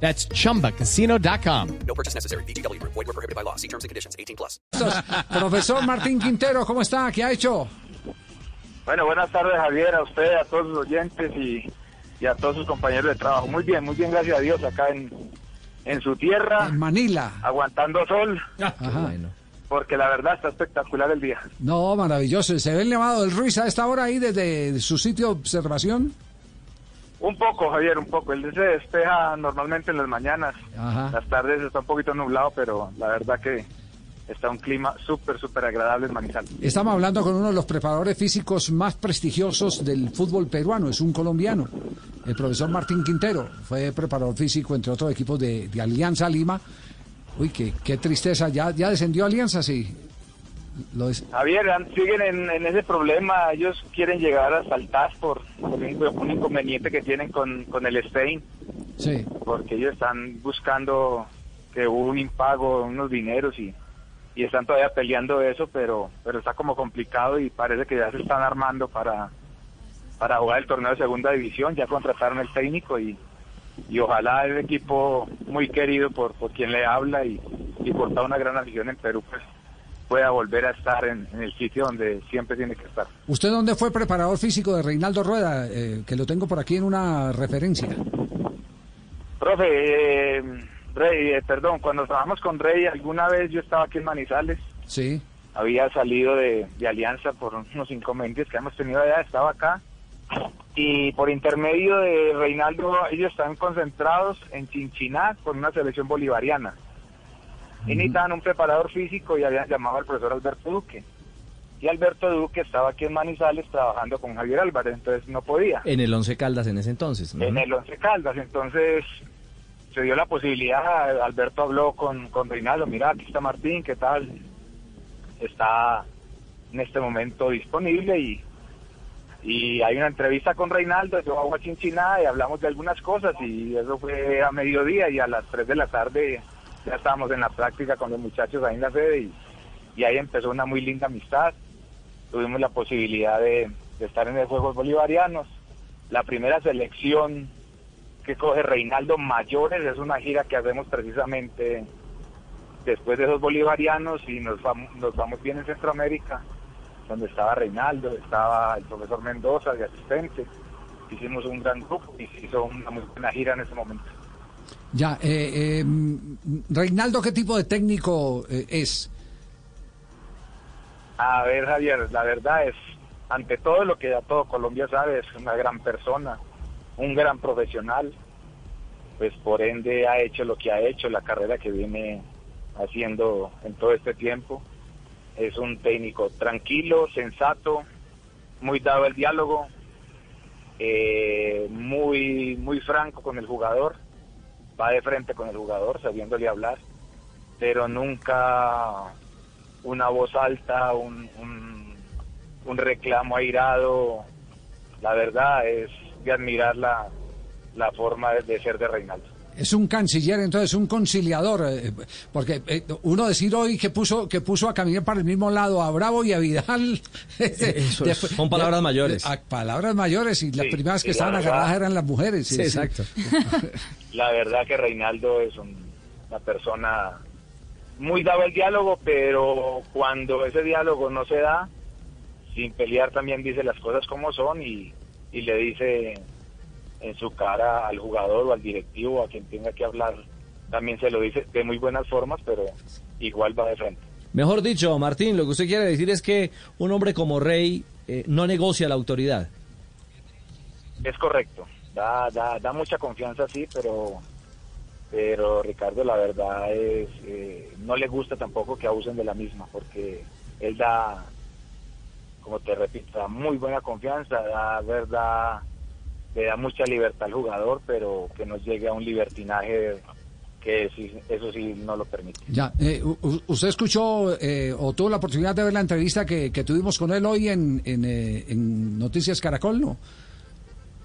That's chumbacasino.com. No purchase necessary. BGW. Void were prohibited by law. See terms and conditions. 18 plus. Profesor Martín Quintero, ¿cómo está? ¿Qué ha hecho? Bueno, buenas tardes Javier, a usted, a todos los oyentes y, y a todos sus compañeros de trabajo. Muy bien, muy bien, gracias a Dios, acá en, en su tierra, En Manila. aguantando sol, Ajá. porque la verdad está espectacular el día. No, maravilloso. ¿Se ve el Nevado del Ruiz a esta hora ahí desde su sitio de observación? Un poco, Javier, un poco. El día se despeja normalmente en las mañanas. Ajá. Las tardes está un poquito nublado, pero la verdad que está un clima súper, súper agradable en Manizales. Estamos hablando con uno de los preparadores físicos más prestigiosos del fútbol peruano, es un colombiano, el profesor Martín Quintero. Fue preparador físico, entre otros equipos de, de Alianza Lima. Uy, qué, qué tristeza, ya, ya descendió Alianza, sí. Lo es- Javier, siguen en, en ese problema. Ellos quieren llegar hasta el TAS por, por un, un inconveniente que tienen con, con el Stein. sí. porque ellos están buscando que hubo un impago, unos dineros y, y están todavía peleando eso, pero pero está como complicado y parece que ya se están armando para para jugar el torneo de segunda división, ya contrataron el técnico y, y ojalá el equipo muy querido por, por quien le habla y, y por toda una gran afición en Perú pues pueda volver a estar en, en el sitio donde siempre tiene que estar. ¿Usted dónde fue preparador físico de Reinaldo Rueda? Eh, que lo tengo por aquí en una referencia. Profe, eh, Rey, eh, perdón, cuando trabajamos con Rey, alguna vez yo estaba aquí en Manizales, Sí. había salido de, de Alianza por unos inconvenientes que hemos tenido allá, estaba acá. Y por intermedio de Reinaldo, ellos están concentrados en Chinchiná con una selección bolivariana. Y necesitaban un preparador físico y habían llamado al profesor Alberto Duque. Y Alberto Duque estaba aquí en Manizales trabajando con Javier Álvarez, entonces no podía. En el Once Caldas en ese entonces. ¿no? En el Once Caldas, entonces se dio la posibilidad, Alberto habló con, con Reinaldo, mira, aquí está Martín, ¿qué tal? Está en este momento disponible y, y hay una entrevista con Reinaldo, yo hago a Chinchiná y hablamos de algunas cosas y eso fue a mediodía y a las 3 de la tarde ya estábamos en la práctica con los muchachos ahí en la sede y, ahí empezó una muy linda amistad. Tuvimos la posibilidad de, estar en los Juegos Bolivarianos. La primera selección que coge Reinaldo Mayores es una gira que hacemos precisamente después de esos bolivarianos y nos vamos, nos vamos bien en Centroamérica, donde estaba Reinaldo, estaba el profesor Mendoza de asistente. Hicimos un gran grupo y se hizo una muy buena gira en ese momento. Ya, eh, eh, Reinaldo, ¿qué tipo de técnico eh, es? A ver, Javier, la verdad es, ante todo lo que ya todo Colombia sabe, es una gran persona, un gran profesional, pues por ende ha hecho lo que ha hecho, la carrera que viene haciendo en todo este tiempo. Es un técnico tranquilo, sensato, muy dado al diálogo, eh, muy, muy franco con el jugador, va de frente con el jugador, sabiéndole hablar, pero nunca una voz alta, un, un, reclamo airado. La verdad es de admirar la, la forma de ser de Reinaldo. Es un canciller, entonces un conciliador, eh, porque eh, uno decir hoy que puso que puso a caminar para el mismo lado a Bravo y a Vidal. Eso es- son palabras mayores. a palabras mayores y las Sí, primeras que estaban verdad. agarradas eran las mujeres. Sí, exacto. La verdad que Reinaldo es un- una persona muy dado al diálogo, pero cuando ese diálogo no se da, sin pelear también dice las cosas como son y, y le dice en su cara al jugador o al directivo, a quien tenga que hablar, también se lo dice de muy buenas formas, pero igual va de frente. Mejor dicho, Martín, lo que usted quiere decir es que un hombre como Rey eh, no negocia la autoridad. Es correcto, da, da, da mucha confianza, sí, pero, pero Ricardo, la verdad es, eh, no le gusta tampoco que abusen de la misma, porque él da, como te repito, da muy buena confianza, da verdad, le da mucha libertad al jugador, pero que no llegue a un libertinaje que eso sí no lo permite. Ya, eh, usted escuchó eh, o tuvo la oportunidad de ver la entrevista que, que tuvimos con él hoy en, en, eh, en Noticias Caracol, ¿no?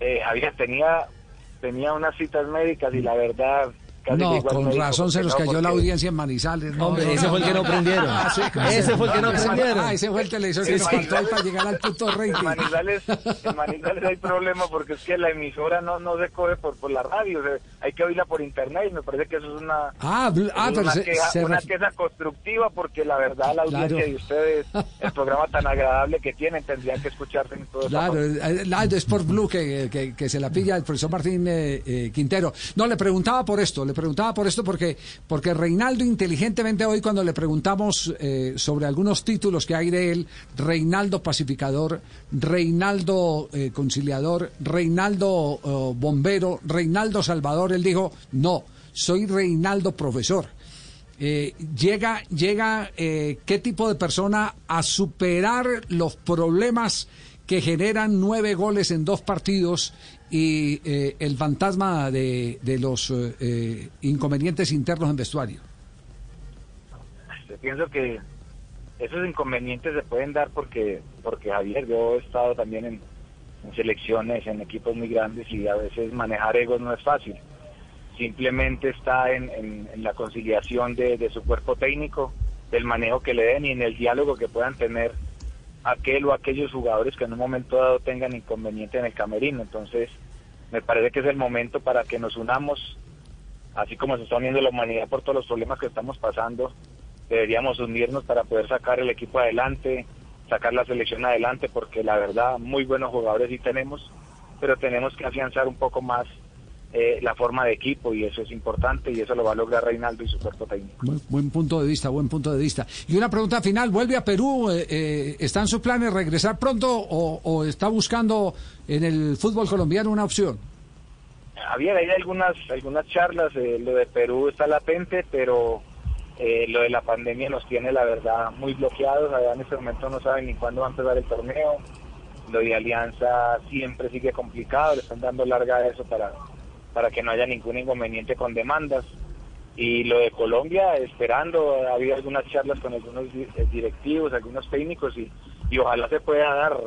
Eh, Javier tenía tenía unas citas médicas y la verdad No, con razón se nos no, cayó la audiencia en Manizales. No, Hombre, ese fue el que no prendieron. Ah, sí, Ese fue el que no prendieron. Ah, ese fue el televisor que nos faltó ahí para llegar al punto En rating. Manizales, en Manizales hay problema porque es que la emisora no, no se coge por, por la radio, o sea, hay que oírla por internet y me parece que eso es una, Ah, ah, es una, se, queja, se una ref- queja constructiva porque la verdad la audiencia Claro. de ustedes, el programa tan agradable que tienen, tendrían que escucharse en todo Claro, eh, la de Sport Blue que, que- que se la pilla el profesor Martín eh, eh, Quintero. No, le preguntaba por esto, le preguntaba por esto porque, porque Reinaldo inteligentemente hoy cuando le preguntamos eh, sobre algunos títulos que hay de él, Reinaldo pacificador, Reinaldo eh, conciliador, Reinaldo eh, bombero, Reinaldo salvador, él dijo, no, soy Reinaldo profesor. Eh, llega, llega eh, qué tipo de persona a superar los problemas que generan nueve goles en dos partidos y eh, el fantasma de, de los eh, inconvenientes internos en vestuario. Yo pienso que esos inconvenientes se pueden dar porque, porque Javier, yo he estado también en selecciones, en equipos muy grandes y a veces manejar egos no es fácil. Simplemente está en, la conciliación de, de su cuerpo técnico, del manejo que le den y en el diálogo que puedan tener aquel o aquellos jugadores que en un momento dado tengan inconveniente en el camerino. Entonces, me parece que es el momento para que nos unamos, así como se está uniendo la humanidad por todos los problemas que estamos pasando, deberíamos unirnos para poder sacar el equipo adelante, sacar la selección adelante, porque la verdad, muy buenos jugadores sí tenemos, pero tenemos que afianzar un poco más eh, la forma de equipo y eso es importante y eso lo va a lograr Reinaldo y su cuerpo técnico. Buen, buen punto de vista, buen punto de vista. Y una pregunta final, ¿vuelve a Perú? Eh, eh, ¿Está en sus planes regresar pronto o, o está buscando en el fútbol colombiano una opción? Había hay algunas algunas charlas, eh, lo de Perú está latente, pero eh, lo de la pandemia nos tiene la verdad muy bloqueados, allá en este momento no saben ni cuándo va a empezar el torneo, lo de Alianza siempre sigue complicado, le están dando larga a eso para, para que no haya ningún inconveniente con demandas. Y lo de Colombia, esperando, ha habido algunas charlas con algunos eh, directivos, algunos técnicos y, y ojalá se pueda dar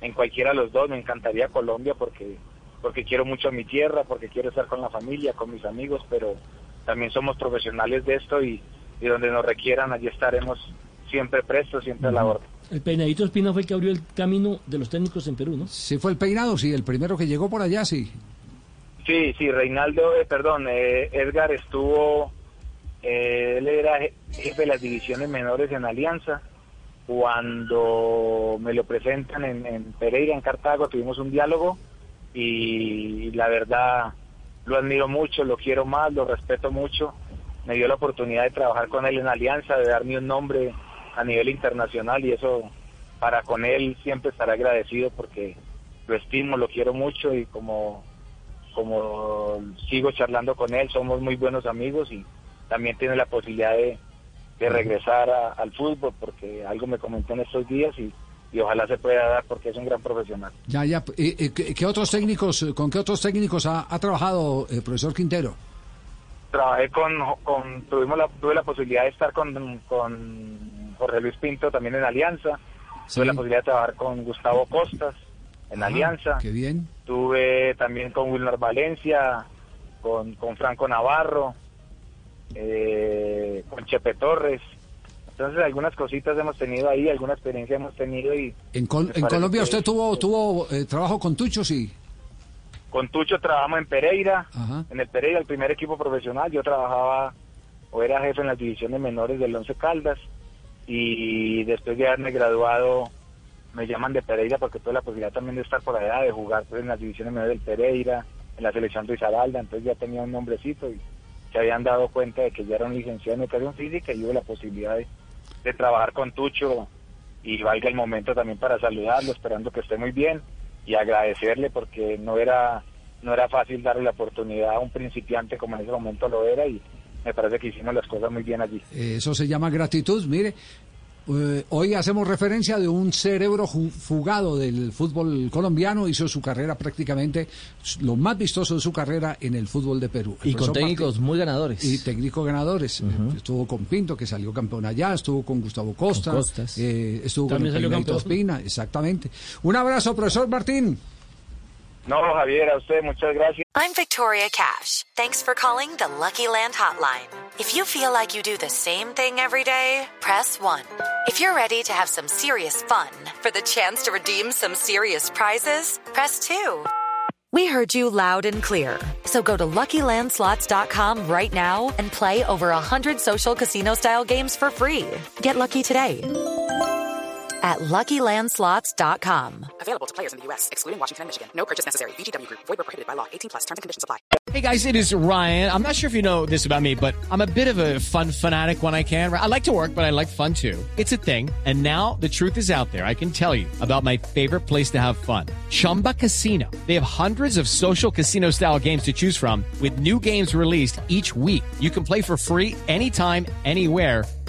en cualquiera de los dos. Me encantaría Colombia porque porque quiero mucho a mi tierra, porque quiero estar con la familia, con mis amigos, pero también somos profesionales de esto y, y donde nos requieran, allí estaremos siempre prestos, siempre a la orden. El peinadito Espina fue el que abrió el camino de los técnicos en Perú, ¿no? Sí fue el peinado, sí, el primero que llegó por allá, sí. Sí, sí, Reinaldo, eh, perdón, eh, Edgar estuvo, eh, él era je- jefe de las divisiones menores en Alianza. Cuando me lo presentan en, en Pereira, en Cartago, tuvimos un diálogo y la verdad lo admiro mucho, lo quiero más, lo respeto mucho. Me dio la oportunidad de trabajar con él en Alianza, de darme un nombre a nivel internacional y eso para con él siempre estaré agradecido porque lo estimo, lo quiero mucho y como como sigo charlando con él, somos muy buenos amigos y también tiene la posibilidad de, de regresar a- al fútbol porque algo me comentó en estos días y, y ojalá se pueda dar porque es un gran profesional. Ya, ya. Eh, eh, ¿qué, qué otros técnicos, eh, con qué otros técnicos ha, ha trabajado el profesor Quintero? Trabajé con, con tuvimos la, tuve la posibilidad de estar con, con Jorge Luis Pinto también en Alianza, tuve la posibilidad de trabajar con Gustavo Costas en Ah, Alianza, Qué bien. tuve también con Wilmer Valencia, con, con Franco Navarro, eh, con Chepe Torres. Entonces algunas cositas hemos tenido ahí, alguna experiencia hemos tenido y En, Col- en Colombia usted tuvo tuvo eh, trabajo con Tucho, sí. Con Tucho trabajamos en Pereira, Ajá. en el Pereira, el primer equipo profesional. Yo trabajaba o era jefe en las divisiones menores del Once Caldas y después de haberme graduado me llaman de Pereira porque tuve la posibilidad también de estar por allá, de jugar pues, en las divisiones menores del Pereira, en la selección de Izaralda, entonces ya tenía un nombrecito y se habían dado cuenta de que ya era un licenciado en educación física y hubo la posibilidad de, de trabajar con Tucho y valga el momento también para saludarlo, esperando que esté muy bien y agradecerle porque no era no era fácil darle la oportunidad a un principiante como en ese momento lo era y me parece que hicimos las cosas muy bien allí. Eh, Eso se llama gratitud. Mire, Eh, hoy hacemos referencia de un cerebro fugado del fútbol colombiano, hizo su carrera prácticamente, lo más vistoso de su carrera en el fútbol de Perú. El Y con técnicos Martín- muy ganadores. y técnicos ganadores. Estuvo con Pinto, que salió campeón allá, estuvo con Gustavo Costa, Con Costas. eh, estuvo También con campeón. Ospina, exactamente. Un abrazo, profesor Martín. No, Javier, a usted muchas gracias. I'm Victoria Cash. Thanks for calling the Lucky Land Hotline. If you feel like you do the same thing every day, press 1. If you're ready to have some serious fun for the chance to redeem some serious prizes, press 2. We heard you loud and clear. So go to LuckyLandSlots.com right now and play over 100 social casino style games for free. Get lucky today at LuckyLandSlots.com. Available to players in the U.S., excluding Washington and Michigan. No purchase necessary. VGW Group. Void where prohibited by law. 18 plus. Terms and conditions apply. Hey guys, it is Ryan. I'm not sure if you know this about me, but I'm a bit of a fun fanatic when I can. I like to work, but I like fun too. It's a thing. And now the truth is out there. I can tell you about my favorite place to have fun. Chumba Casino. They have hundreds of social casino style games to choose from with new games released each week. You can play for free anytime, anywhere.